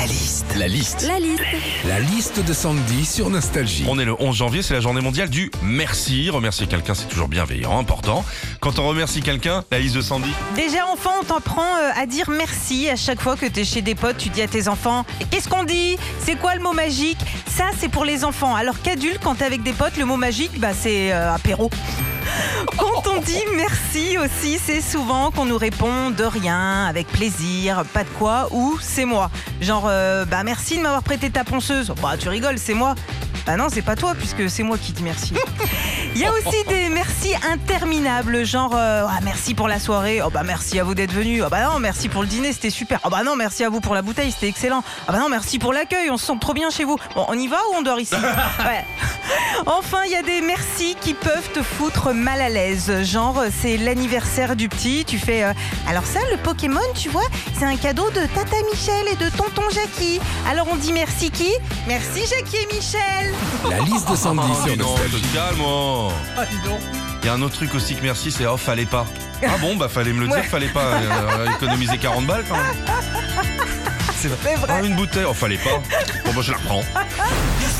La liste. La liste. La liste. La liste de Sandy sur Nostalgie. On est le 11 janvier, c'est la journée mondiale du merci. Remercier quelqu'un, c'est toujours bienveillant, important. Quand on remercie quelqu'un, la liste de Sandy. Déjà enfant, on t'apprend euh, à dire merci à chaque fois que tu es chez des potes, tu dis à tes enfants qu'est-ce qu'on dit? C'est quoi le mot magique? Ça c'est pour les enfants. Alors qu'adulte, quand t'es avec des potes, le mot magique, bah c'est euh, apéro. Quand on dit merci aussi, c'est souvent qu'on nous répond de rien, avec plaisir, pas de quoi, ou c'est moi. Genre, euh, bah merci de m'avoir prêté ta ponceuse. Bah tu rigoles, c'est moi. Bah non, c'est pas toi, puisque c'est moi qui te merci. Il y a aussi des merci interminables, genre euh, Ah, merci pour la soirée, oh bah merci à vous d'être venus, oh bah non, merci pour le dîner, c'était super, oh bah non, merci à vous pour la bouteille, c'était excellent, oh bah non, merci pour l'accueil, on se sent trop bien chez vous. Bon, on y va ou on dort ici? Ouais. Enfin, il y a des merci qui peuvent te foutre mal à l'aise. Genre, c'est l'anniversaire du petit, tu fais euh, Alors ça, le Pokémon, tu vois, c'est un cadeau de Tata Michel et de Tonton Jackie. Alors on dit merci qui? Merci Jackie et Michel. La liste de Sandy Ah, sur non, oh. Il y a un autre truc aussi que merci, c'est oh, fallait pas. Ah bon, bah fallait me le dire, Ouais. fallait pas euh, économiser 40 balles quand même. C'est C'est vrai. Ah, une bouteille, oh fallait pas. Bon, bah je la reprends.